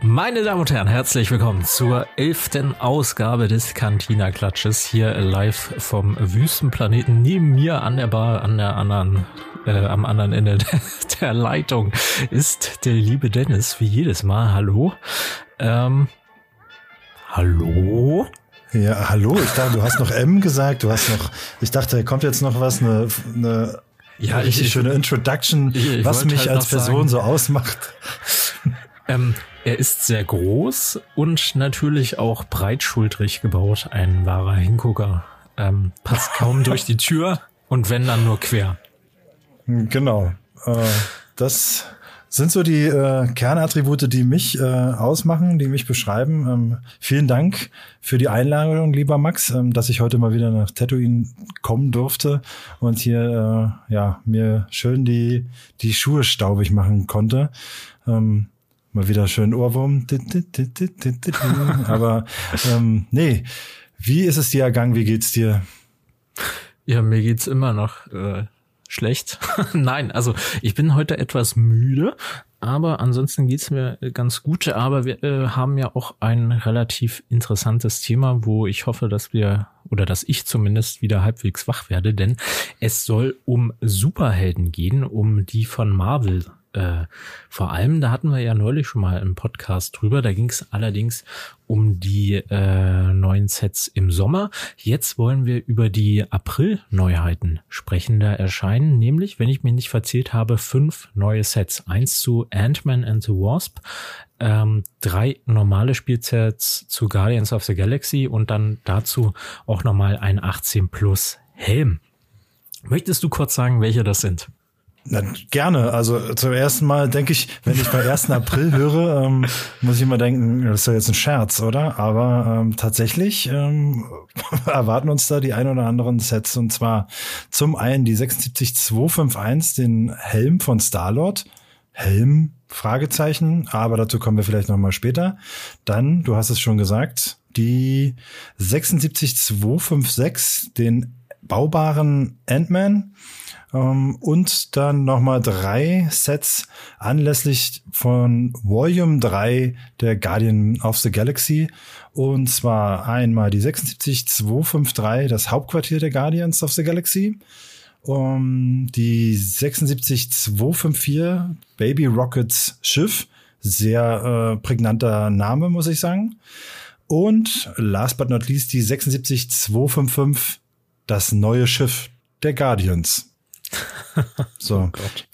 Meine Damen und Herren, herzlich willkommen zur elften Ausgabe des Cantina Klatsches hier live vom Wüstenplaneten. Neben mir an der Bar, an der anderen, äh, am anderen Ende der, der Leitung ist der liebe Dennis, wie jedes Mal. Hallo. Ähm, hallo? Ja, hallo. Ich dachte, du hast noch M gesagt. Du hast noch, ich dachte, kommt jetzt noch was, eine, eine ja, richtig ich, schöne Introduction, ich, ich was mich halt als Person sagen, so ausmacht. Ähm, er ist sehr groß und natürlich auch breitschultrig gebaut. Ein wahrer Hingucker. Ähm, passt kaum durch die Tür und wenn dann nur quer. Genau. Äh, das sind so die äh, Kernattribute, die mich äh, ausmachen, die mich beschreiben. Ähm, vielen Dank für die Einladung, lieber Max, ähm, dass ich heute mal wieder nach Tatooine kommen durfte und hier äh, ja mir schön die die Schuhe staubig machen konnte. Ähm, mal wieder schön Ohrwurm. Aber ähm, nee, wie ist es dir ergangen? Wie geht's dir? Ja, mir geht's immer noch äh, schlecht. Nein, also ich bin heute etwas müde, aber ansonsten geht's mir ganz gut. Aber wir äh, haben ja auch ein relativ interessantes Thema, wo ich hoffe, dass wir oder dass ich zumindest wieder halbwegs wach werde, denn es soll um Superhelden gehen, um die von Marvel äh, vor allem, da hatten wir ja neulich schon mal im Podcast drüber. Da ging es allerdings um die äh, neuen Sets im Sommer. Jetzt wollen wir über die April-Neuheiten sprechen. Da erscheinen nämlich, wenn ich mich nicht verzählt habe, fünf neue Sets. Eins zu Ant-Man and the Wasp, ähm, drei normale Spielsets zu Guardians of the Galaxy und dann dazu auch nochmal ein 18 Plus Helm. Möchtest du kurz sagen, welche das sind? Na, gerne. Also zum ersten Mal denke ich, wenn ich bei 1. April höre, ähm, muss ich immer denken, das ist ja jetzt ein Scherz, oder? Aber ähm, tatsächlich ähm, erwarten uns da die ein oder anderen Sets. Und zwar zum einen die 76251, den Helm von Starlord. Helm, Fragezeichen, aber dazu kommen wir vielleicht nochmal später. Dann, du hast es schon gesagt, die 76256, den baubaren Ant-Man und dann nochmal drei Sets anlässlich von Volume 3 der Guardian of the Galaxy. Und zwar einmal die 76253, das Hauptquartier der Guardians of the Galaxy. Um, die 76254, Baby Rockets Schiff. Sehr äh, prägnanter Name, muss ich sagen. Und last but not least die 76255, das neue Schiff der Guardians. so. Oh Gott.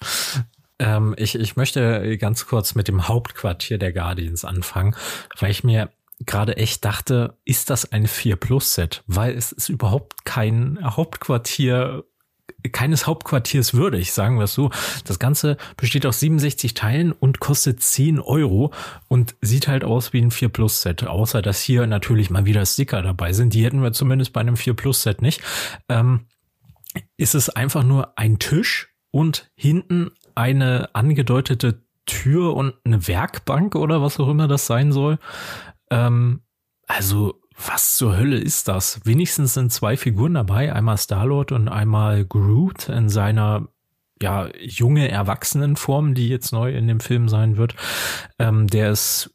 Ähm, ich, ich möchte ganz kurz mit dem Hauptquartier der Guardians anfangen, weil ich mir gerade echt dachte, ist das ein 4 Plus Set? Weil es ist überhaupt kein Hauptquartier keines Hauptquartiers würdig, sagen wir es so. Das Ganze besteht aus 67 Teilen und kostet 10 Euro und sieht halt aus wie ein 4 Plus Set, außer dass hier natürlich mal wieder Sticker dabei sind. Die hätten wir zumindest bei einem 4 Plus Set nicht. Ähm, ist es einfach nur ein Tisch und hinten eine angedeutete Tür und eine Werkbank oder was auch immer das sein soll. Ähm, also was zur Hölle ist das? Wenigstens sind zwei Figuren dabei, einmal Starlord und einmal Groot in seiner ja junge Erwachsenenform, die jetzt neu in dem Film sein wird. Ähm, der ist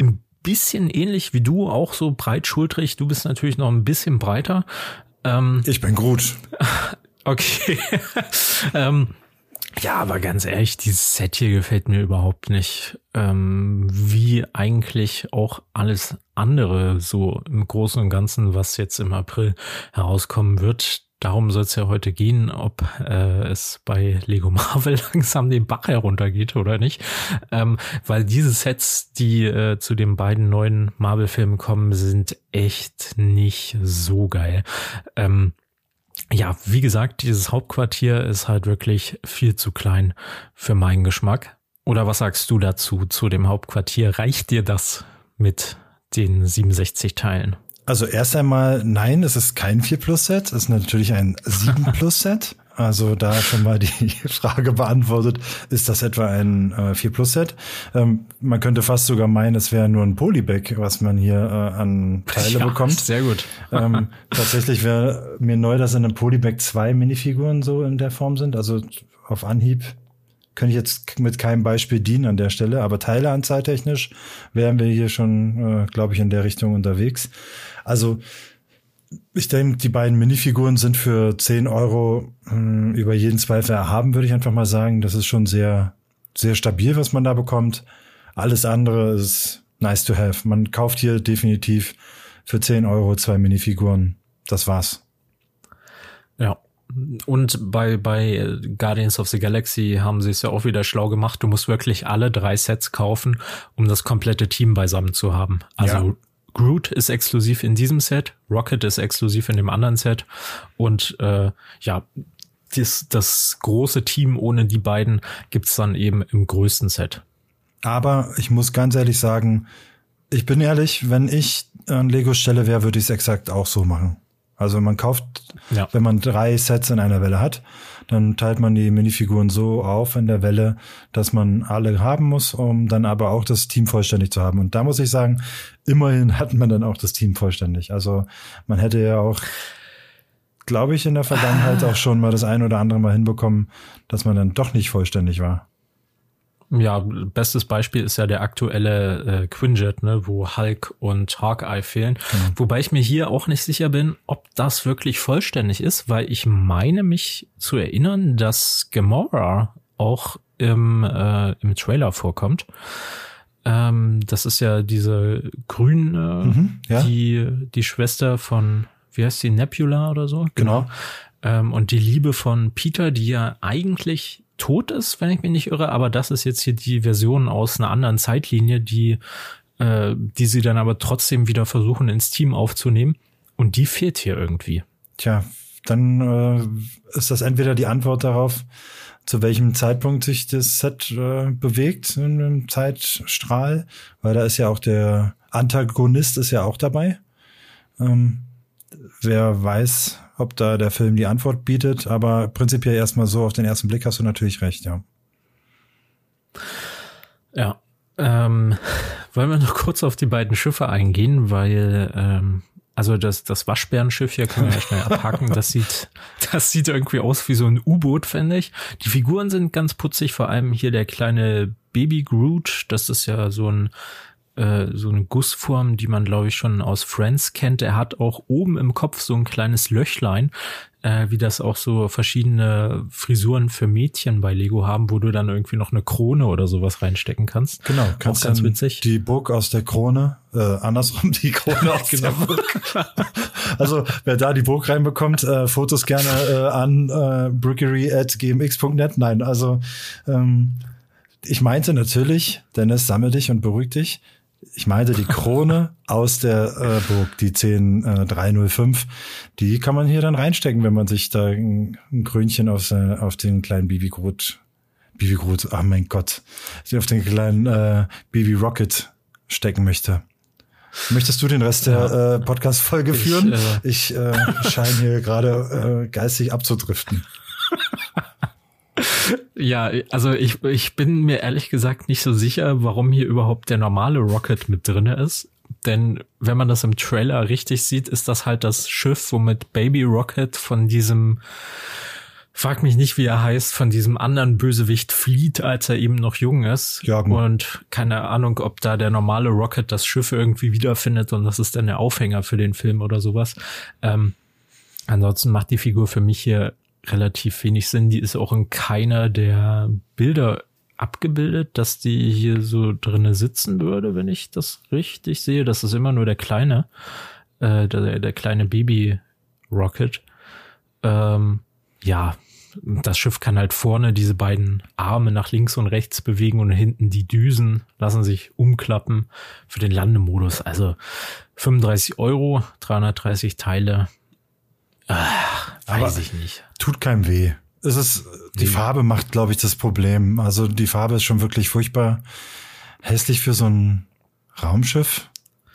ein bisschen ähnlich wie du, auch so breitschultrig. Du bist natürlich noch ein bisschen breiter. Ähm, ich bin Groot. Okay. ähm, ja, aber ganz ehrlich, dieses Set hier gefällt mir überhaupt nicht. Ähm, wie eigentlich auch alles andere so im Großen und Ganzen, was jetzt im April herauskommen wird. Darum soll es ja heute gehen, ob äh, es bei Lego Marvel langsam den Bach heruntergeht oder nicht. Ähm, weil diese Sets, die äh, zu den beiden neuen Marvel-Filmen kommen, sind echt nicht so geil. Ähm, ja, wie gesagt, dieses Hauptquartier ist halt wirklich viel zu klein für meinen Geschmack. Oder was sagst du dazu, zu dem Hauptquartier? Reicht dir das mit den 67 Teilen? Also erst einmal, nein, es ist kein 4 Plus Set, es ist natürlich ein 7 Plus Set. Also da schon mal die Frage beantwortet, ist das etwa ein äh, 4 Plus Set? Ähm, man könnte fast sogar meinen, es wäre nur ein Polybag, was man hier äh, an Teile ja, bekommt. Sehr gut. ähm, tatsächlich wäre mir neu, dass in einem Polybag zwei Minifiguren so in der Form sind. Also auf Anhieb kann ich jetzt mit keinem Beispiel dienen an der Stelle, aber Teileanzahltechnisch wären wir hier schon, äh, glaube ich, in der Richtung unterwegs. Also ich denke, die beiden Minifiguren sind für 10 Euro mh, hm, über jeden Zweifel erhaben, würde ich einfach mal sagen. Das ist schon sehr, sehr stabil, was man da bekommt. Alles andere ist nice to have. Man kauft hier definitiv für 10 Euro zwei Minifiguren. Das war's. Ja. Und bei, bei Guardians of the Galaxy haben sie es ja auch wieder schlau gemacht. Du musst wirklich alle drei Sets kaufen, um das komplette Team beisammen zu haben. Also ja. Groot ist exklusiv in diesem Set, Rocket ist exklusiv in dem anderen Set und äh, ja, das, das große Team ohne die beiden gibt's dann eben im größten Set. Aber ich muss ganz ehrlich sagen, ich bin ehrlich, wenn ich an Lego Stelle wäre, würde ich es exakt auch so machen. Also man kauft, ja. wenn man drei Sets in einer Welle hat, dann teilt man die Minifiguren so auf in der Welle, dass man alle haben muss, um dann aber auch das Team vollständig zu haben. Und da muss ich sagen, immerhin hat man dann auch das Team vollständig. Also man hätte ja auch, glaube ich, in der Vergangenheit ah. auch schon mal das ein oder andere Mal hinbekommen, dass man dann doch nicht vollständig war. Ja, bestes Beispiel ist ja der aktuelle äh, Quinjet, ne, wo Hulk und Hawkeye fehlen. Mhm. Wobei ich mir hier auch nicht sicher bin, ob das wirklich vollständig ist, weil ich meine mich zu erinnern, dass Gamora auch im, äh, im Trailer vorkommt. Ähm, das ist ja diese grüne, mhm, ja. die, die Schwester von, wie heißt die, Nebula oder so? Genau. Ähm, und die Liebe von Peter, die ja eigentlich tot ist, wenn ich mich nicht irre, aber das ist jetzt hier die Version aus einer anderen Zeitlinie, die, äh, die sie dann aber trotzdem wieder versuchen ins Team aufzunehmen. Und die fehlt hier irgendwie. Tja, dann äh, ist das entweder die Antwort darauf, zu welchem Zeitpunkt sich das Set äh, bewegt in einem Zeitstrahl, weil da ist ja auch der Antagonist ist ja auch dabei. Ähm, wer weiß, ob da der Film die Antwort bietet, aber prinzipiell erstmal so auf den ersten Blick hast du natürlich recht, ja. Ja. Ähm, wollen wir noch kurz auf die beiden Schiffe eingehen, weil ähm, also das, das Waschbärenschiff hier können wir ja schnell abhaken. Das sieht, das sieht irgendwie aus wie so ein U-Boot, finde ich. Die Figuren sind ganz putzig, vor allem hier der kleine Baby Groot. Das ist ja so ein äh, so eine Gussform, die man glaube ich schon aus Friends kennt. Er hat auch oben im Kopf so ein kleines Löchlein, äh, wie das auch so verschiedene Frisuren für Mädchen bei Lego haben, wo du dann irgendwie noch eine Krone oder sowas reinstecken kannst. Genau, kannst auch ganz witzig. Die Burg aus der Krone, äh, andersrum die Krone aus genau. der Burg. also wer da die Burg reinbekommt, äh, Fotos gerne äh, an äh, brickery at gmx.net. Nein, also ähm, ich meinte natürlich, Dennis, sammel dich und beruhig dich ich meinte die Krone aus der äh, Burg, die 10305, äh, die kann man hier dann reinstecken, wenn man sich da ein, ein Krönchen auf, äh, auf den kleinen Bibi Groot, Bibi Groot, ach mein Gott, auf den kleinen äh, Bibi Rocket stecken möchte. Möchtest du den Rest der äh, Podcast-Folge führen? Ich, äh, ich äh, scheine hier gerade äh, geistig abzudriften. Ja, also ich, ich bin mir ehrlich gesagt nicht so sicher, warum hier überhaupt der normale Rocket mit drinne ist. Denn wenn man das im Trailer richtig sieht, ist das halt das Schiff, womit Baby Rocket von diesem, frag mich nicht, wie er heißt, von diesem anderen Bösewicht flieht, als er eben noch jung ist. Jagen. Und keine Ahnung, ob da der normale Rocket das Schiff irgendwie wiederfindet und das ist dann der Aufhänger für den Film oder sowas. Ähm, ansonsten macht die Figur für mich hier relativ wenig Sinn. Die ist auch in keiner der Bilder abgebildet, dass die hier so drinne sitzen würde, wenn ich das richtig sehe. Das ist immer nur der kleine, äh, der, der kleine Baby Rocket. Ähm, ja, das Schiff kann halt vorne diese beiden Arme nach links und rechts bewegen und hinten die Düsen lassen sich umklappen für den Landemodus. Also 35 Euro, 330 Teile. Ach, weiß Aber ich nicht. Tut keinem weh. Es ist, die nee. Farbe macht, glaube ich, das Problem. Also die Farbe ist schon wirklich furchtbar hässlich für so ein Raumschiff.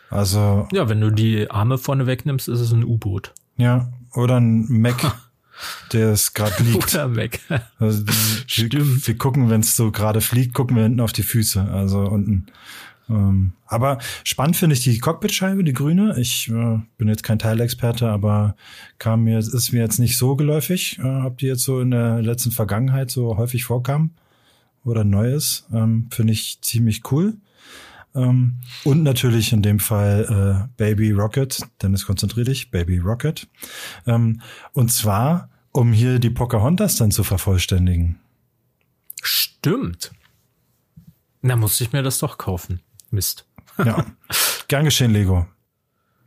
Also. Ja, wenn du die Arme vorne wegnimmst, ist es ein U-Boot. Ja, oder ein Mac, der es gerade liegt. Oder Mac. Also, Stimmt. Wir, wir gucken, wenn es so gerade fliegt, gucken wir hinten auf die Füße. Also unten ähm, aber spannend finde ich die Cockpitscheibe, die grüne. Ich äh, bin jetzt kein Teilexperte, aber kam mir, ist mir jetzt nicht so geläufig, äh, ob die jetzt so in der letzten Vergangenheit so häufig vorkam. oder neu ist. Ähm, Finde ich ziemlich cool. Ähm, und natürlich in dem Fall äh, Baby Rocket. Dennis, konzentrier dich. Baby Rocket. Ähm, und zwar, um hier die Pocahontas dann zu vervollständigen. Stimmt. Na, musste ich mir das doch kaufen. Mist. ja. Gern geschehen, Lego.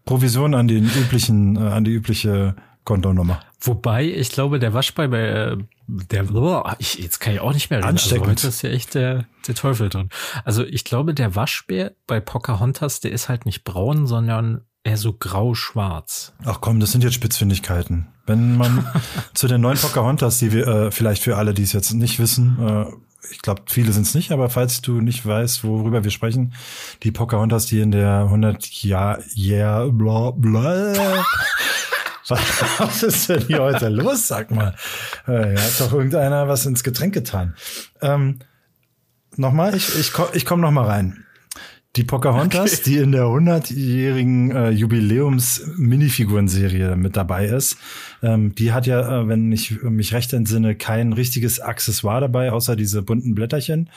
Provision an den üblichen, äh, an die übliche Kontonummer. Wobei, ich glaube, der Waschbär bei äh, der oh, ich, jetzt kann ich auch nicht mehr reden. Also heute ist ja echt der, der Teufel drin. Also ich glaube, der Waschbär bei Pocahontas, der ist halt nicht braun, sondern eher so grau-schwarz. Ach komm, das sind jetzt Spitzfindigkeiten. Wenn man zu den neuen Pocahontas, die wir äh, vielleicht für alle, die es jetzt nicht wissen, äh, ich glaube, viele sind es nicht, aber falls du nicht weißt, worüber wir sprechen, die Pocahontas, die in der 100 Jahr, yeah, bla, bla. Was ist denn hier heute los? Sag mal. Äh, ja, hat doch irgendeiner was ins Getränk getan. Ähm, nochmal, ich, ich, ich komme noch mal rein. Die Pocahontas, okay. die in der 100-jährigen äh, Jubiläums-Minifigurenserie mit dabei ist, ähm, die hat ja, äh, wenn ich mich recht entsinne, kein richtiges Accessoire dabei, außer diese bunten Blätterchen.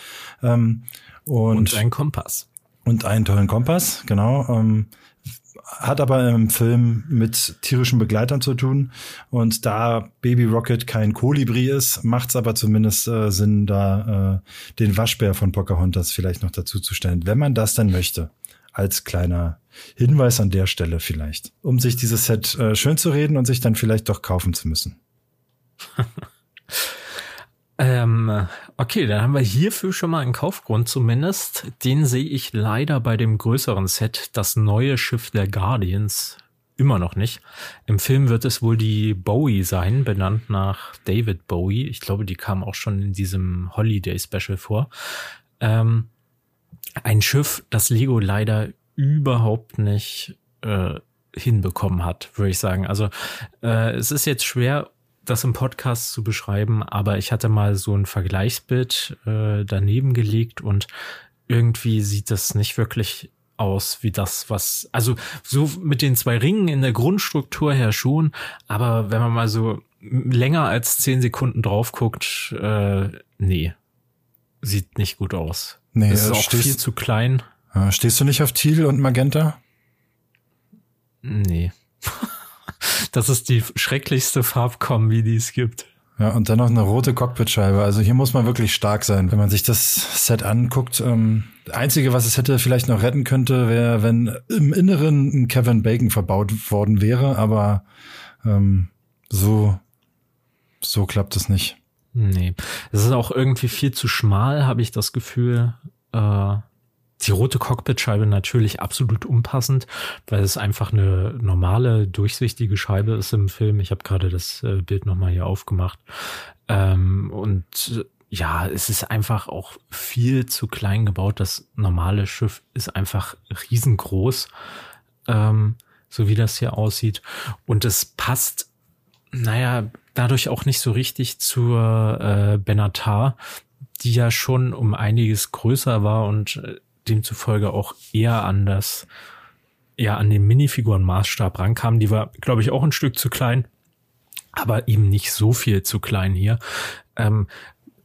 Ähm, und, und ein Kompass. Und einen tollen Kompass, genau. Ähm, hat aber im Film mit tierischen Begleitern zu tun. Und da Baby Rocket kein Kolibri ist, macht es aber zumindest äh, Sinn, da äh, den Waschbär von Pocahontas vielleicht noch dazu zu stellen, wenn man das denn möchte. Als kleiner Hinweis an der Stelle vielleicht, um sich dieses Set äh, schön zu reden und sich dann vielleicht doch kaufen zu müssen. Ähm, okay, dann haben wir hierfür schon mal einen Kaufgrund zumindest. Den sehe ich leider bei dem größeren Set, das neue Schiff der Guardians, immer noch nicht. Im Film wird es wohl die Bowie sein, benannt nach David Bowie. Ich glaube, die kam auch schon in diesem Holiday Special vor. Ähm, ein Schiff, das Lego leider überhaupt nicht äh, hinbekommen hat, würde ich sagen. Also äh, es ist jetzt schwer das im Podcast zu beschreiben, aber ich hatte mal so ein Vergleichsbild äh, daneben gelegt und irgendwie sieht das nicht wirklich aus wie das, was, also so mit den zwei Ringen in der Grundstruktur her schon, aber wenn man mal so länger als zehn Sekunden drauf guckt, äh, nee, sieht nicht gut aus. Nee, das ist auch stehst, viel zu klein. Stehst du nicht auf Thiel und Magenta? Nee. Das ist die schrecklichste Farbkombi, die es gibt. Ja, und dann noch eine rote Cockpitscheibe. Also hier muss man wirklich stark sein, wenn man sich das Set anguckt. Ähm, Einzige, was es hätte vielleicht noch retten könnte, wäre, wenn im Inneren ein Kevin Bacon verbaut worden wäre, aber ähm, so, so klappt es nicht. Nee. Es ist auch irgendwie viel zu schmal, habe ich das Gefühl. Äh, die rote Cockpitscheibe natürlich absolut unpassend, weil es einfach eine normale, durchsichtige Scheibe ist im Film. Ich habe gerade das äh, Bild nochmal hier aufgemacht. Ähm, und ja, es ist einfach auch viel zu klein gebaut. Das normale Schiff ist einfach riesengroß, ähm, so wie das hier aussieht. Und es passt, naja, dadurch auch nicht so richtig zur äh, Benatar, die ja schon um einiges größer war und äh, demzufolge auch eher an das, ja, an den Minifiguren-Maßstab rankam. Die war, glaube ich, auch ein Stück zu klein, aber eben nicht so viel zu klein hier. Ähm,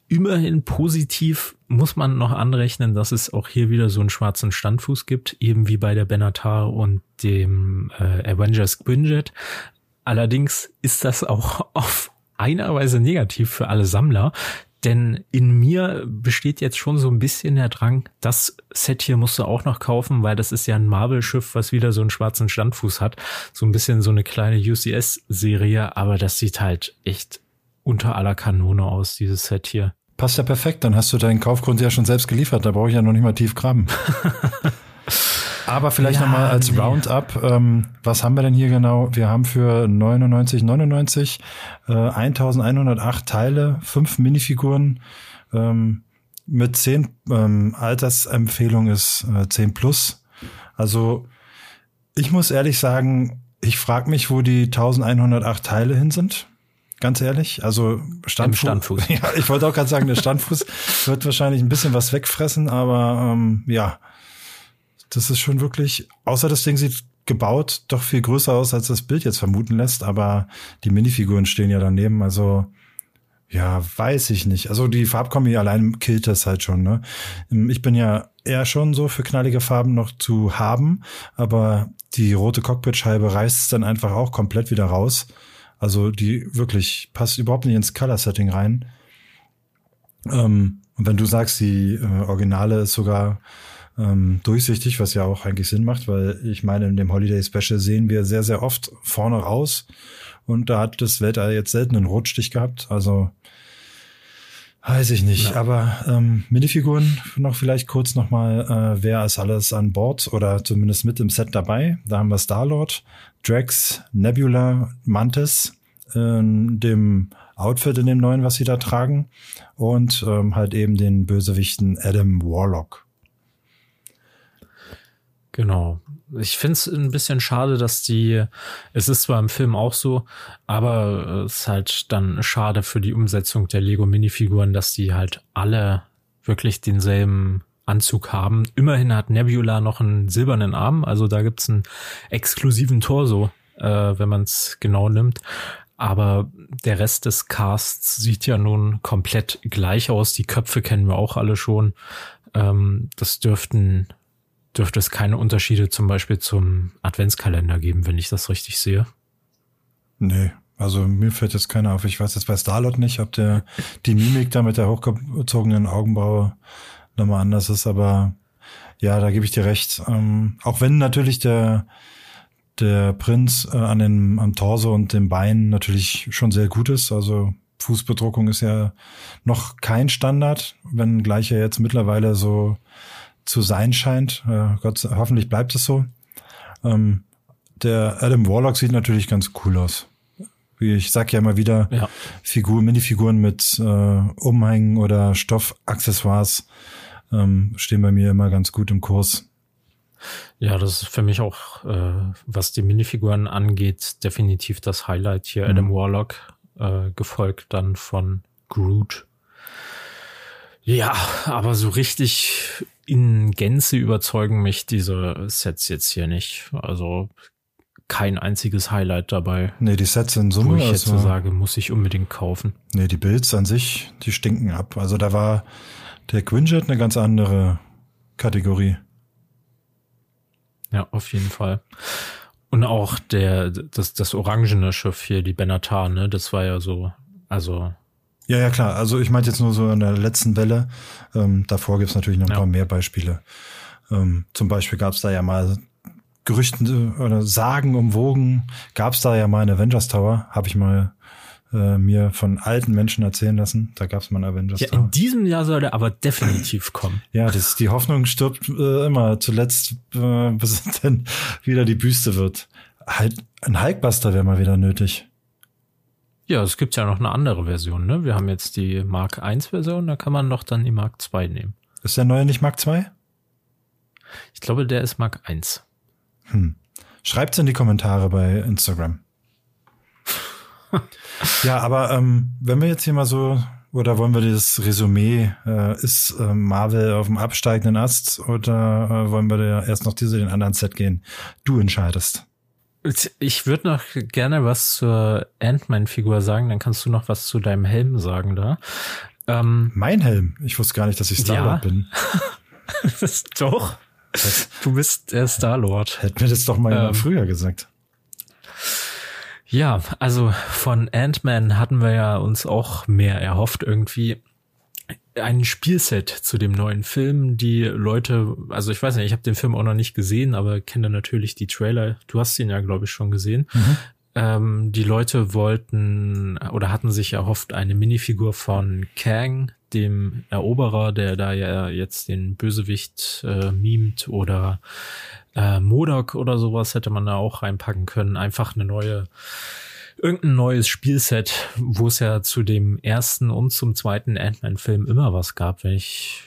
immerhin positiv muss man noch anrechnen, dass es auch hier wieder so einen schwarzen Standfuß gibt, eben wie bei der Benatar und dem äh, Avengers Quinjet. Allerdings ist das auch auf einer Weise negativ für alle Sammler, denn in mir besteht jetzt schon so ein bisschen der Drang, das Set hier musst du auch noch kaufen, weil das ist ja ein Marvel-Schiff, was wieder so einen schwarzen Standfuß hat. So ein bisschen so eine kleine UCS-Serie, aber das sieht halt echt unter aller Kanone aus, dieses Set hier. Passt ja perfekt, dann hast du deinen Kaufgrund ja schon selbst geliefert, da brauche ich ja noch nicht mal tief graben. Aber vielleicht ja, nochmal als nee. Roundup, ähm, was haben wir denn hier genau? Wir haben für 99,99 äh, 1108 Teile, fünf Minifiguren ähm, mit zehn ähm, Altersempfehlung ist äh, 10 plus. Also ich muss ehrlich sagen, ich frage mich, wo die 1108 Teile hin sind. Ganz ehrlich, also Standfuß. Standfuß. Ja, ich wollte auch gerade sagen, der Standfuß wird wahrscheinlich ein bisschen was wegfressen, aber ähm, ja, das ist schon wirklich, außer das Ding sieht gebaut doch viel größer aus, als das Bild jetzt vermuten lässt, aber die Minifiguren stehen ja daneben, also Ja, weiß ich nicht. Also die Farbkombi allein killt das halt schon. Ne? Ich bin ja eher schon so für knallige Farben noch zu haben, aber die rote Cockpitscheibe reißt es dann einfach auch komplett wieder raus. Also die wirklich passt überhaupt nicht ins Color Setting rein. Ähm, und wenn du sagst, die äh, Originale ist sogar ähm, durchsichtig, was ja auch eigentlich Sinn macht, weil ich meine, in dem Holiday Special sehen wir sehr, sehr oft vorne raus und da hat das Weltall jetzt selten einen Rotstich gehabt. Also weiß ich nicht. Ja. Aber ähm, Minifiguren noch vielleicht kurz nochmal, äh, wer ist alles an Bord oder zumindest mit im Set dabei? Da haben wir Star-Lord, Drax, Nebula, Mantis, in dem Outfit in dem neuen, was sie da tragen und ähm, halt eben den Bösewichten Adam Warlock. Genau. Ich finde es ein bisschen schade, dass die, es ist zwar im Film auch so, aber es ist halt dann schade für die Umsetzung der Lego-Minifiguren, dass die halt alle wirklich denselben Anzug haben. Immerhin hat Nebula noch einen silbernen Arm, also da gibt's einen exklusiven Torso, äh, wenn man es genau nimmt. Aber der Rest des Casts sieht ja nun komplett gleich aus. Die Köpfe kennen wir auch alle schon. Ähm, das dürften dürfte es keine Unterschiede zum Beispiel zum Adventskalender geben, wenn ich das richtig sehe. Nee, also mir fällt jetzt keiner auf. Ich weiß jetzt bei Starlord nicht, ob der die Mimik da mit der hochgezogenen Augenbraue nochmal anders ist, aber ja, da gebe ich dir recht. Ähm, auch wenn natürlich der der Prinz äh, an den am Torso und den Beinen natürlich schon sehr gut ist. Also Fußbedruckung ist ja noch kein Standard, wenn gleich er jetzt mittlerweile so zu sein scheint. Äh, Gott, hoffentlich bleibt es so. Ähm, der Adam Warlock sieht natürlich ganz cool aus. Wie ich sag ja immer wieder, ja. Figur, Minifiguren mit äh, Umhängen oder Stoffaccessoires ähm, stehen bei mir immer ganz gut im Kurs. Ja, das ist für mich auch, äh, was die Minifiguren angeht, definitiv das Highlight hier. Mhm. Adam Warlock, äh, gefolgt dann von Groot. Ja, aber so richtig in Gänze überzeugen mich diese Sets jetzt hier nicht. Also kein einziges Highlight dabei. Nee, die Sets in Summe. Wo ich jetzt also, sage, muss ich unbedingt kaufen. Nee, die Builds an sich, die stinken ab. Also da war der Quinjet eine ganz andere Kategorie. Ja, auf jeden Fall. Und auch der, das, das orangene Schiff hier, die Benatar, ne, das war ja so, also ja, ja, klar. Also ich meinte jetzt nur so in der letzten Welle. Ähm, davor gibt's natürlich noch ein ja. paar mehr Beispiele. Ähm, zum Beispiel gab's da ja mal Gerüchten oder Sagen umwogen. Gab's da ja mal einen Avengers Tower, habe ich mal äh, mir von alten Menschen erzählen lassen. Da gab's mal einen Avengers ja, Tower. In diesem Jahr soll der aber definitiv kommen. Ja, das, die Hoffnung stirbt äh, immer zuletzt, äh, bis dann wieder die Büste wird. Halt, ein Hulkbuster wäre mal wieder nötig. Ja, es gibt ja noch eine andere Version, ne? Wir haben jetzt die Mark I Version, da kann man doch dann die Mark II nehmen. Ist der neue nicht Mark II? Ich glaube, der ist Mark I. Hm. Schreibt's in die Kommentare bei Instagram. ja, aber ähm, wenn wir jetzt hier mal so, oder wollen wir das Resümee, äh, ist äh, Marvel auf dem absteigenden Ast oder äh, wollen wir da erst noch diese den anderen Set gehen? Du entscheidest. Ich würde noch gerne was zur Ant-Man-Figur sagen, dann kannst du noch was zu deinem Helm sagen da. Ähm, mein Helm? Ich wusste gar nicht, dass ich Star-Lord ja. bin. doch. Du bist der Star-Lord. Hätte mir das doch mal ähm, früher gesagt. Ja, also von Ant-Man hatten wir ja uns auch mehr erhofft irgendwie ein Spielset zu dem neuen Film. Die Leute, also ich weiß nicht, ich habe den Film auch noch nicht gesehen, aber kenne natürlich die Trailer. Du hast ihn ja, glaube ich, schon gesehen. Mhm. Ähm, die Leute wollten oder hatten sich erhofft, eine Minifigur von Kang, dem Eroberer, der da ja jetzt den Bösewicht äh, mimt oder äh, Modok oder sowas hätte man da auch reinpacken können. Einfach eine neue irgendein neues Spielset, wo es ja zu dem ersten und zum zweiten Ant-Man-Film immer was gab, wenn ich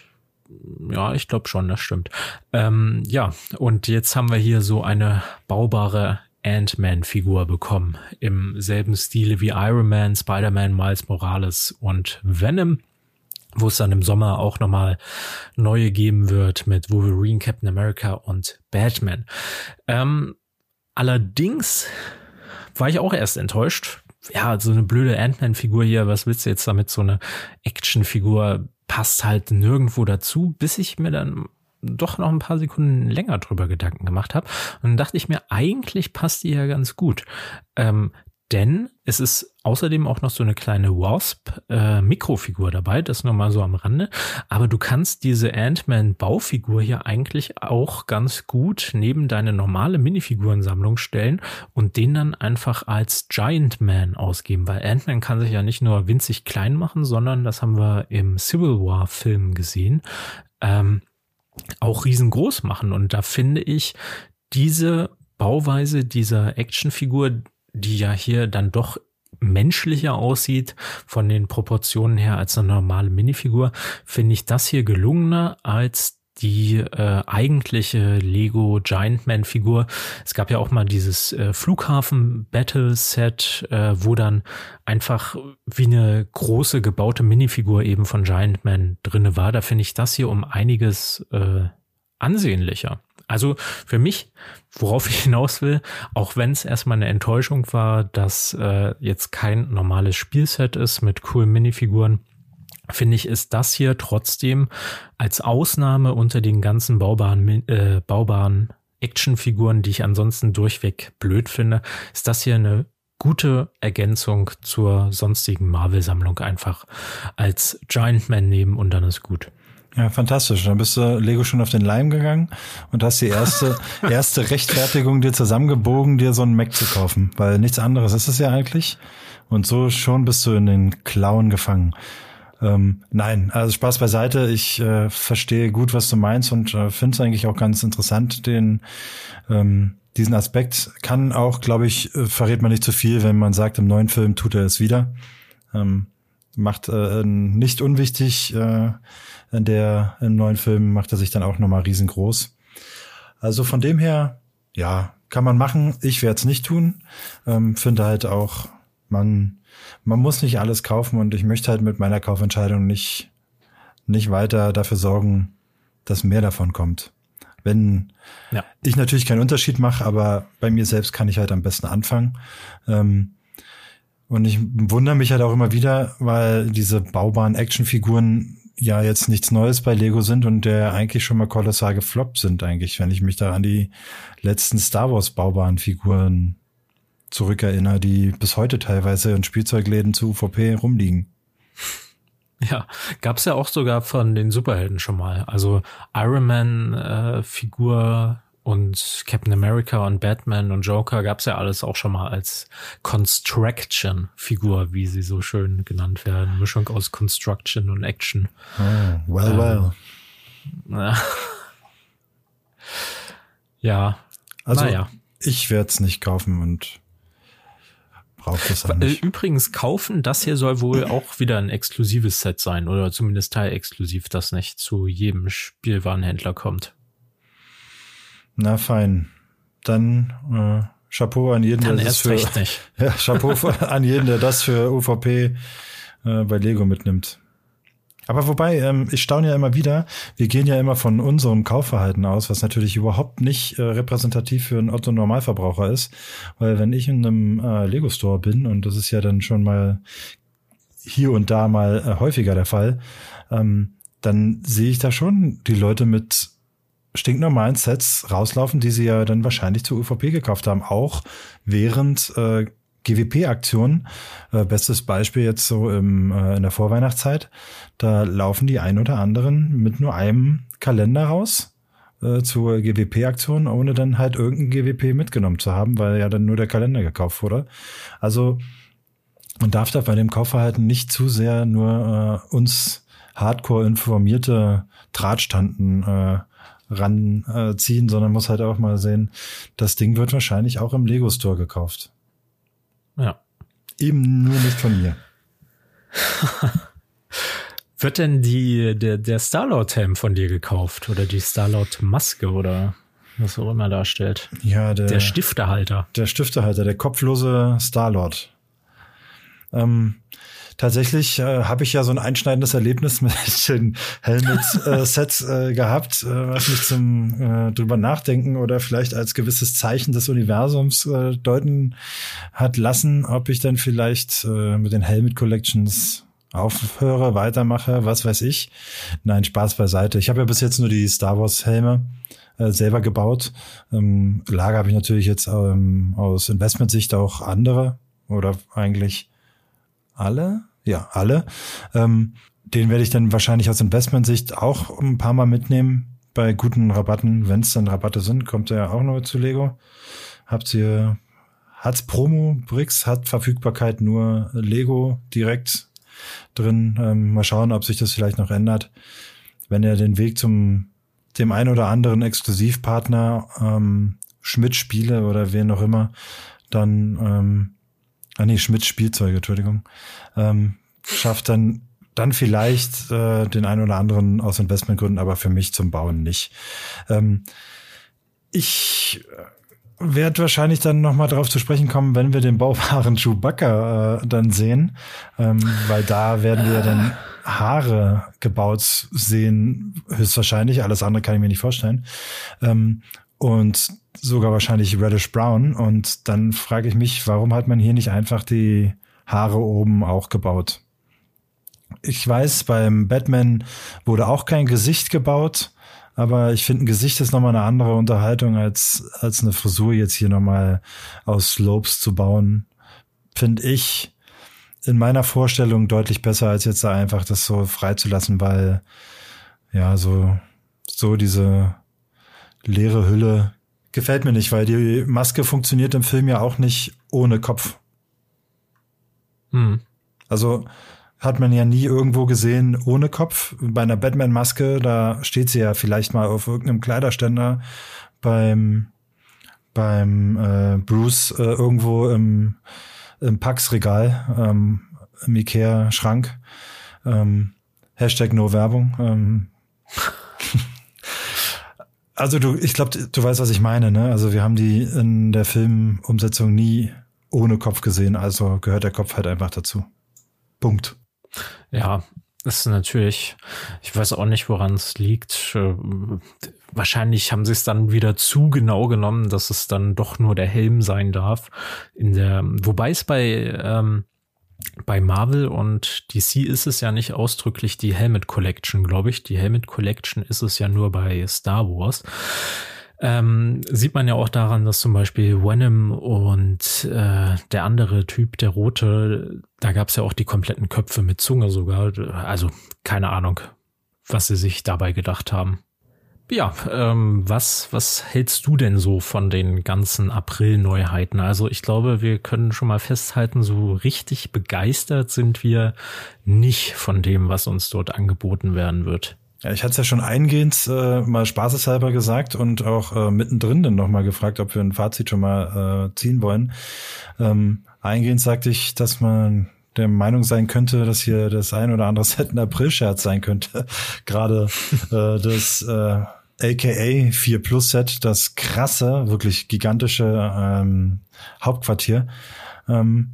ja, ich glaube schon, das stimmt. Ähm, ja, und jetzt haben wir hier so eine baubare Ant-Man-Figur bekommen. Im selben Stile wie Iron Man, Spider-Man, Miles Morales und Venom. Wo es dann im Sommer auch nochmal neue geben wird mit Wolverine, Captain America und Batman. Ähm, allerdings war ich auch erst enttäuscht, ja, so eine blöde Ant-Man-Figur hier, was willst du jetzt damit? So eine Action-Figur passt halt nirgendwo dazu, bis ich mir dann doch noch ein paar Sekunden länger drüber Gedanken gemacht habe. Und dann dachte ich mir, eigentlich passt die ja ganz gut. Ähm, denn es ist außerdem auch noch so eine kleine Wasp-Mikrofigur äh, dabei, das nur mal so am Rande. Aber du kannst diese Ant-Man-Baufigur hier eigentlich auch ganz gut neben deine normale Minifigurensammlung stellen und den dann einfach als Giant Man ausgeben, weil Ant-Man kann sich ja nicht nur winzig klein machen, sondern das haben wir im Civil War-Film gesehen. Ähm, auch riesengroß machen. Und da finde ich diese Bauweise dieser Actionfigur, die ja hier dann doch menschlicher aussieht von den Proportionen her als eine normale Minifigur, finde ich das hier gelungener als die äh, eigentliche Lego Giant Man Figur. Es gab ja auch mal dieses äh, Flughafen Battle Set, äh, wo dann einfach wie eine große gebaute Minifigur eben von Giant Man drinne war. Da finde ich das hier um einiges äh, ansehnlicher. Also für mich, worauf ich hinaus will, auch wenn es erstmal eine Enttäuschung war, dass äh, jetzt kein normales Spielset ist mit coolen Minifiguren, finde ich, ist das hier trotzdem als Ausnahme unter den ganzen baubaren, äh, baubaren Actionfiguren, die ich ansonsten durchweg blöd finde, ist das hier eine gute Ergänzung zur sonstigen Marvel-Sammlung einfach als Giant Man nehmen und dann ist gut. Ja, fantastisch. Dann bist du Lego schon auf den Leim gegangen und hast die erste, erste Rechtfertigung dir zusammengebogen, dir so einen Mac zu kaufen. Weil nichts anderes ist es ja eigentlich. Und so schon bist du in den Klauen gefangen. Ähm, nein, also Spaß beiseite. Ich äh, verstehe gut, was du meinst und äh, finde es eigentlich auch ganz interessant, den ähm, diesen Aspekt. Kann auch, glaube ich, äh, verrät man nicht zu viel, wenn man sagt, im neuen Film tut er es wieder. Ähm, macht äh, nicht unwichtig. Äh, der im neuen Film macht er sich dann auch nochmal riesengroß. Also von dem her, ja, kann man machen. Ich werde es nicht tun. Ähm, Finde halt auch, man, man muss nicht alles kaufen und ich möchte halt mit meiner Kaufentscheidung nicht, nicht weiter dafür sorgen, dass mehr davon kommt. Wenn ja. ich natürlich keinen Unterschied mache, aber bei mir selbst kann ich halt am besten anfangen. Ähm, und ich wundere mich halt auch immer wieder, weil diese baubaren Actionfiguren ja jetzt nichts Neues bei Lego sind und der eigentlich schon mal kolossal gefloppt sind eigentlich, wenn ich mich da an die letzten Star Wars baubaren Figuren zurückerinnere, die bis heute teilweise in Spielzeugläden zu UVP rumliegen. Ja, gab's ja auch sogar von den Superhelden schon mal. Also Iron Man äh, Figur und Captain America und Batman und Joker gab's ja alles auch schon mal als Construction-Figur, wie sie so schön genannt werden. Mischung aus Construction und Action. Oh, well, ähm, well. ja. Also naja. ich werde es nicht kaufen und brauche es auch nicht. Übrigens, kaufen, das hier soll wohl auch wieder ein exklusives Set sein oder zumindest teilexklusiv, das nicht zu jedem Spielwarenhändler kommt. Na fein. Dann äh, Chapeau an jeden, Dann der das für nicht. ja, Chapeau an jeden, der das für UVP äh, bei Lego mitnimmt. Aber wobei, ähm, ich staune ja immer wieder, wir gehen ja immer von unserem Kaufverhalten aus, was natürlich überhaupt nicht äh, repräsentativ für einen Otto-Normalverbraucher ist. Weil wenn ich in einem äh, Lego-Store bin, und das ist ja dann schon mal hier und da mal äh, häufiger der Fall, ähm, dann sehe ich da schon die Leute mit stinknormalen Sets rauslaufen, die sie ja dann wahrscheinlich zur UVP gekauft haben, auch während äh, GWP-Aktionen. Äh, bestes Beispiel jetzt so im, äh, in der Vorweihnachtszeit. Da laufen die ein oder anderen mit nur einem Kalender raus äh, zur GWP-Aktion, ohne dann halt irgendein GWP mitgenommen zu haben, weil ja dann nur der Kalender gekauft wurde. Also man darf da bei dem Kaufverhalten nicht zu sehr nur äh, uns hardcore informierte Drahtstanden äh, ranziehen, sondern muss halt auch mal sehen, das Ding wird wahrscheinlich auch im Lego Store gekauft. Ja. Eben nur nicht von mir. wird denn die, der, der Starlord-Helm von dir gekauft oder die Starlord-Maske oder was auch immer darstellt? Ja, der, der Stiftehalter. Der Stiftehalter, der kopflose Starlord. Ähm, tatsächlich äh, habe ich ja so ein einschneidendes Erlebnis mit den Helmet-Sets äh, äh, gehabt, äh, was mich zum äh, drüber nachdenken oder vielleicht als gewisses Zeichen des Universums äh, deuten hat lassen, ob ich dann vielleicht äh, mit den Helmet Collections aufhöre, weitermache, was weiß ich. Nein, Spaß beiseite. Ich habe ja bis jetzt nur die Star Wars Helme äh, selber gebaut. Ähm, Lager habe ich natürlich jetzt ähm, aus Investmentsicht auch andere oder eigentlich alle. Ja, alle. Ähm, den werde ich dann wahrscheinlich aus Investmentsicht auch ein paar Mal mitnehmen bei guten Rabatten. Wenn es dann Rabatte sind, kommt er auch noch zu Lego. Habt ihr, hat's Promo Bricks, hat Verfügbarkeit nur Lego direkt drin. Ähm, mal schauen, ob sich das vielleicht noch ändert. Wenn er den Weg zum dem ein oder anderen Exklusivpartner ähm, Schmidt Spiele oder wen auch immer, dann ähm, ah nee, Schmidt Spielzeuge, Entschuldigung, ähm, schafft dann dann vielleicht äh, den einen oder anderen aus Investmentgründen, aber für mich zum Bauen nicht. Ähm, ich werde wahrscheinlich dann nochmal darauf zu sprechen kommen, wenn wir den baubaren Chewbacca äh, dann sehen, ähm, weil da werden wir dann Haare gebaut sehen, höchstwahrscheinlich. Alles andere kann ich mir nicht vorstellen. Ähm, und sogar wahrscheinlich reddish brown. Und dann frage ich mich, warum hat man hier nicht einfach die Haare oben auch gebaut? Ich weiß, beim Batman wurde auch kein Gesicht gebaut, aber ich finde, ein Gesicht ist nochmal eine andere Unterhaltung, als, als eine Frisur jetzt hier nochmal aus Slopes zu bauen. Finde ich in meiner Vorstellung deutlich besser, als jetzt da einfach das so freizulassen, weil ja, so, so diese leere Hülle gefällt mir nicht, weil die Maske funktioniert im Film ja auch nicht ohne Kopf. Hm. Also hat man ja nie irgendwo gesehen ohne Kopf. Bei einer Batman-Maske, da steht sie ja vielleicht mal auf irgendeinem Kleiderständer beim beim äh, Bruce äh, irgendwo im im Pax-Regal, ähm, im Ikea-Schrank. Ähm, Hashtag No Werbung. Ähm. Also du, ich glaube, du weißt, was ich meine. Ne? Also wir haben die in der Filmumsetzung nie ohne Kopf gesehen, also gehört der Kopf halt einfach dazu. Punkt. Ja, das ist natürlich, ich weiß auch nicht, woran es liegt. Äh, wahrscheinlich haben sie es dann wieder zu genau genommen, dass es dann doch nur der Helm sein darf. In der, wobei es bei, ähm, bei Marvel und DC ist es ja nicht ausdrücklich die Helmet Collection, glaube ich. Die Helmet Collection ist es ja nur bei Star Wars. Ähm, sieht man ja auch daran, dass zum Beispiel Venom und äh, der andere Typ, der rote, da gab es ja auch die kompletten Köpfe mit Zunge sogar. Also keine Ahnung, was sie sich dabei gedacht haben. Ja, ähm, was, was hältst du denn so von den ganzen April-Neuheiten? Also ich glaube, wir können schon mal festhalten, so richtig begeistert sind wir nicht von dem, was uns dort angeboten werden wird. Ja, ich hatte es ja schon eingehend äh, mal spaßeshalber gesagt und auch äh, mittendrin dann nochmal gefragt, ob wir ein Fazit schon mal äh, ziehen wollen. Ähm, eingehend sagte ich, dass man der Meinung sein könnte, dass hier das ein oder andere Set ein April-Scherz sein könnte. Gerade äh, das äh, AKA 4 Plus Set, das krasse, wirklich gigantische ähm, Hauptquartier. Ähm,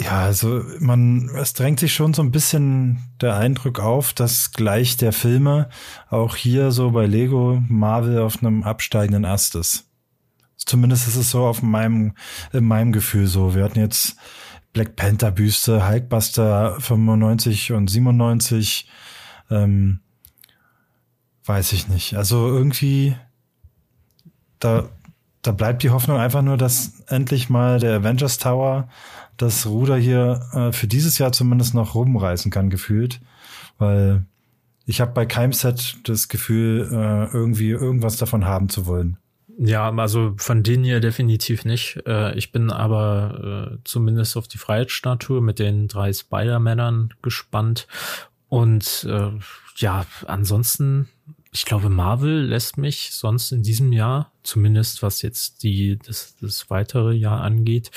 ja, also man, es drängt sich schon so ein bisschen der Eindruck auf, dass gleich der Filme auch hier so bei Lego Marvel auf einem absteigenden Ast ist. Zumindest ist es so auf meinem, in meinem Gefühl so. Wir hatten jetzt Black Panther Büste, Hulkbuster 95 und 97, ähm, weiß ich nicht. Also irgendwie, da, da bleibt die Hoffnung einfach nur, dass endlich mal der Avengers Tower das Ruder hier äh, für dieses Jahr zumindest noch rumreißen kann, gefühlt. Weil ich habe bei keinem Set das Gefühl, äh, irgendwie irgendwas davon haben zu wollen. Ja, also von denen hier definitiv nicht. Äh, ich bin aber äh, zumindest auf die Freiheitsstatue mit den drei Spider-Männern gespannt. Und äh, ja, ansonsten, ich glaube, Marvel lässt mich sonst in diesem Jahr, zumindest was jetzt die das, das weitere Jahr angeht,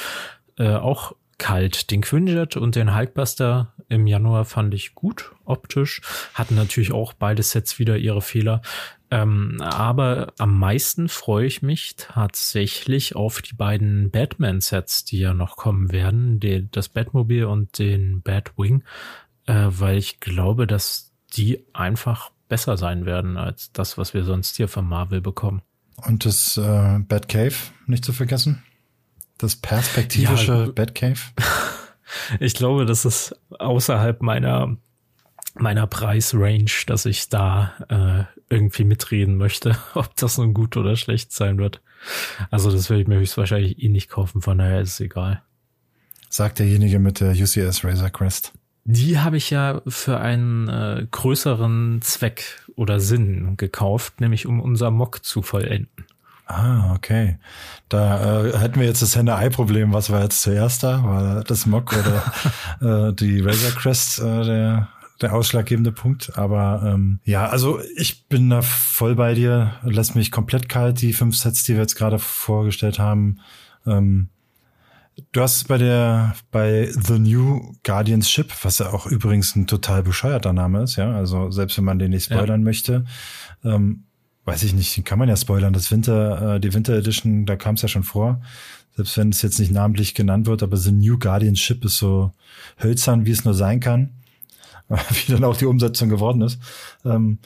äh, auch kalt. Den Quinjet und den Hulkbuster im Januar fand ich gut optisch. Hatten natürlich auch beide Sets wieder ihre Fehler. Ähm, aber am meisten freue ich mich tatsächlich auf die beiden Batman-Sets, die ja noch kommen werden, die, das Batmobil und den Batwing, äh, weil ich glaube, dass die einfach besser sein werden als das, was wir sonst hier von Marvel bekommen. Und das äh, Batcave nicht zu vergessen? Das perspektivische ja, Batcave? ich glaube, das ist außerhalb meiner meiner Preisrange, dass ich da äh, irgendwie mitreden möchte, ob das nun gut oder schlecht sein wird. Also das werde ich mir höchstwahrscheinlich eh nicht kaufen, von daher ist es egal. Sagt derjenige mit der UCS Razor Crest. Die habe ich ja für einen äh, größeren Zweck oder Sinn gekauft, nämlich um unser Mock zu vollenden. Ah, okay. Da äh, hätten wir jetzt das Henne-Ei-Problem. Was war jetzt zuerst da? War das Mock oder äh, die Razor Crest äh, der der ausschlaggebende Punkt. Aber ähm, ja, also ich bin da voll bei dir. Lässt mich komplett kalt, die fünf Sets, die wir jetzt gerade vorgestellt haben. Ähm, du hast bei der bei The New Guardians Ship, was ja auch übrigens ein total bescheuerter Name ist, ja, also selbst wenn man den nicht spoilern ja. möchte, ähm, weiß ich nicht, kann man ja spoilern. Das Winter, äh, die Winter Edition, da kam es ja schon vor. Selbst wenn es jetzt nicht namentlich genannt wird, aber The New Guardians Ship ist so hölzern, wie es nur sein kann. wie dann auch die Umsetzung geworden ist, ähm,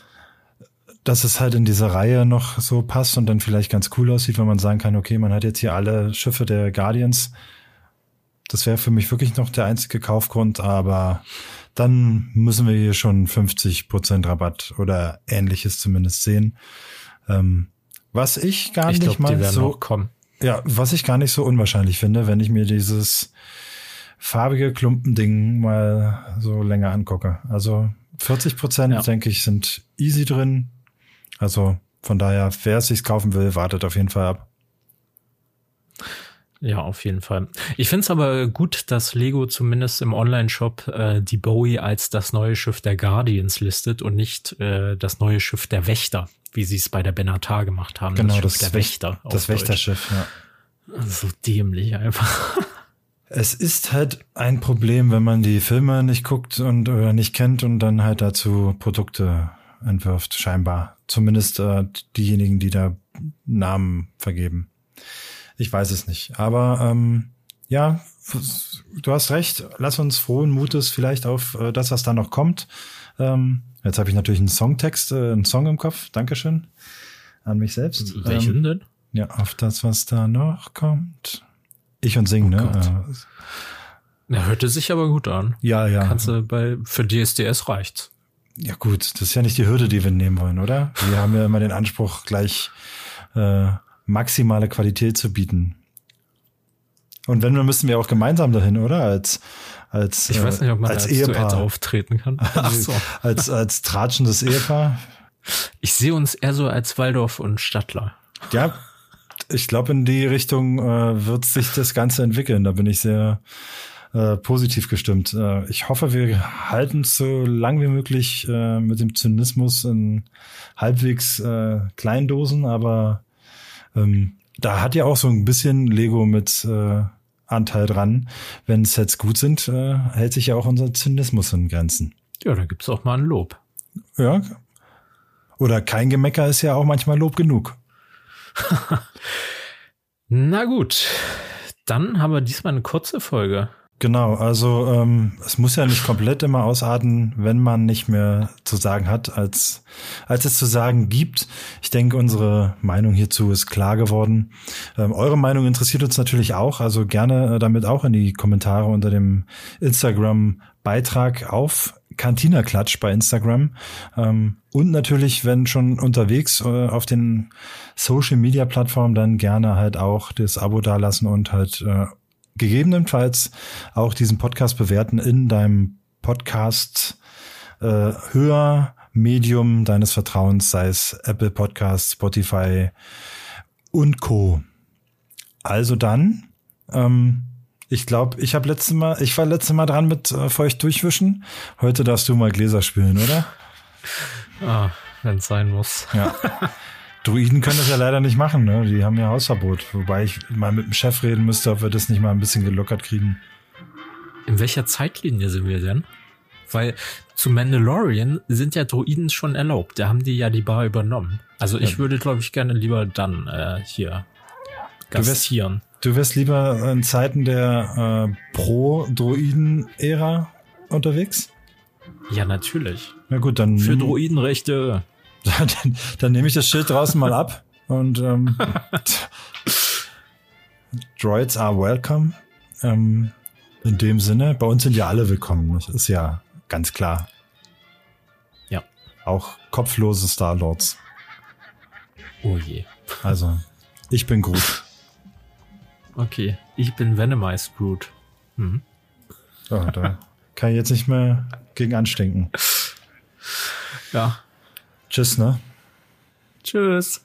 dass es halt in diese Reihe noch so passt und dann vielleicht ganz cool aussieht, wenn man sagen kann, okay, man hat jetzt hier alle Schiffe der Guardians. Das wäre für mich wirklich noch der einzige Kaufgrund, aber dann müssen wir hier schon 50 Prozent Rabatt oder ähnliches zumindest sehen. Ähm, was ich gar ich nicht glaub, mal so, ja, was ich gar nicht so unwahrscheinlich finde, wenn ich mir dieses farbige Klumpending mal so länger angucke. Also 40 Prozent, ja. denke ich, sind easy drin. Also von daher, wer es sich kaufen will, wartet auf jeden Fall ab. Ja, auf jeden Fall. Ich finde es aber gut, dass Lego zumindest im Online-Shop äh, die Bowie als das neue Schiff der Guardians listet und nicht äh, das neue Schiff der Wächter, wie sie es bei der Benatar gemacht haben. Genau, das, das der Wächter. Das Wächterschiff, ja. So dämlich einfach. Es ist halt ein Problem, wenn man die Filme nicht guckt und oder nicht kennt und dann halt dazu Produkte entwirft, scheinbar. Zumindest äh, diejenigen, die da Namen vergeben. Ich weiß es nicht. Aber ähm, ja, du hast recht. Lass uns frohen Mutes vielleicht auf äh, das, was da noch kommt. Ähm, jetzt habe ich natürlich einen Songtext, äh, einen Song im Kopf. Dankeschön an mich selbst. Welchen ähm, denn? Ja, auf das, was da noch kommt. Ich und Singen, oh ne? Na, hörte sich aber gut an. Ja, ja. Kannst du bei, für DSDS reicht's. Ja gut, das ist ja nicht die Hürde, die wir nehmen wollen, oder? Wir haben ja immer den Anspruch, gleich äh, maximale Qualität zu bieten. Und wenn, dann müssen wir auch gemeinsam dahin, oder? Als als ich weiß nicht, ob man als, als Ehepaar auftreten kann. Ach so. als als tratschendes Ehepaar. Ich sehe uns eher so als Waldorf und Stadtler. Ja, ich glaube, in die Richtung äh, wird sich das Ganze entwickeln. Da bin ich sehr äh, positiv gestimmt. Äh, ich hoffe, wir halten es so lang wie möglich äh, mit dem Zynismus in halbwegs äh, Kleindosen, aber ähm, da hat ja auch so ein bisschen Lego mit äh, Anteil dran. Wenn Sets gut sind, äh, hält sich ja auch unser Zynismus in Grenzen. Ja, da gibt's auch mal ein Lob. Ja. Oder kein Gemecker ist ja auch manchmal Lob genug. Na gut, dann haben wir diesmal eine kurze Folge. Genau, also ähm, es muss ja nicht komplett immer ausarten, wenn man nicht mehr zu sagen hat, als, als es zu sagen gibt. Ich denke, unsere Meinung hierzu ist klar geworden. Ähm, eure Meinung interessiert uns natürlich auch, also gerne äh, damit auch in die Kommentare unter dem Instagram-Beitrag auf Cantina Klatsch bei Instagram. Ähm, und natürlich, wenn schon unterwegs äh, auf den Social Media Plattformen, dann gerne halt auch das Abo dalassen und halt äh, gegebenenfalls auch diesen Podcast bewerten in deinem Podcast äh, höher Medium deines Vertrauens, sei es Apple Podcast, Spotify und Co. Also dann, ähm, ich glaube, ich habe letztes Mal, ich war letztes Mal dran mit äh, feucht durchwischen. Heute darfst du mal Gläser spülen, oder? Ah, wenn es sein muss. Ja. Druiden können das ja leider nicht machen, ne? Die haben ja Hausverbot. Wobei ich mal mit dem Chef reden müsste, ob wir das nicht mal ein bisschen gelockert kriegen. In welcher Zeitlinie sind wir denn? Weil zu Mandalorian sind ja Droiden schon erlaubt. Da haben die ja die Bar übernommen. Also ich ja. würde, glaube ich, gerne lieber dann äh, hier gastieren. Du wärst, lieber in Zeiten der äh, Pro-Droiden-Ära unterwegs? Ja, natürlich. Na gut, dann. Für Droidenrechte. Dann, dann, nehme ich das Schild draußen mal ab und ähm, Droids are welcome. Ähm, in dem Sinne, bei uns sind ja alle willkommen. Das ist ja ganz klar. Ja. Auch kopflose Starlords. Oh je. Also, ich bin gut. Okay, ich bin Venomized Groot. Hm. Oh, da kann ich jetzt nicht mehr gegen anstinken. Ja. Tschüss, ne? Tschüss.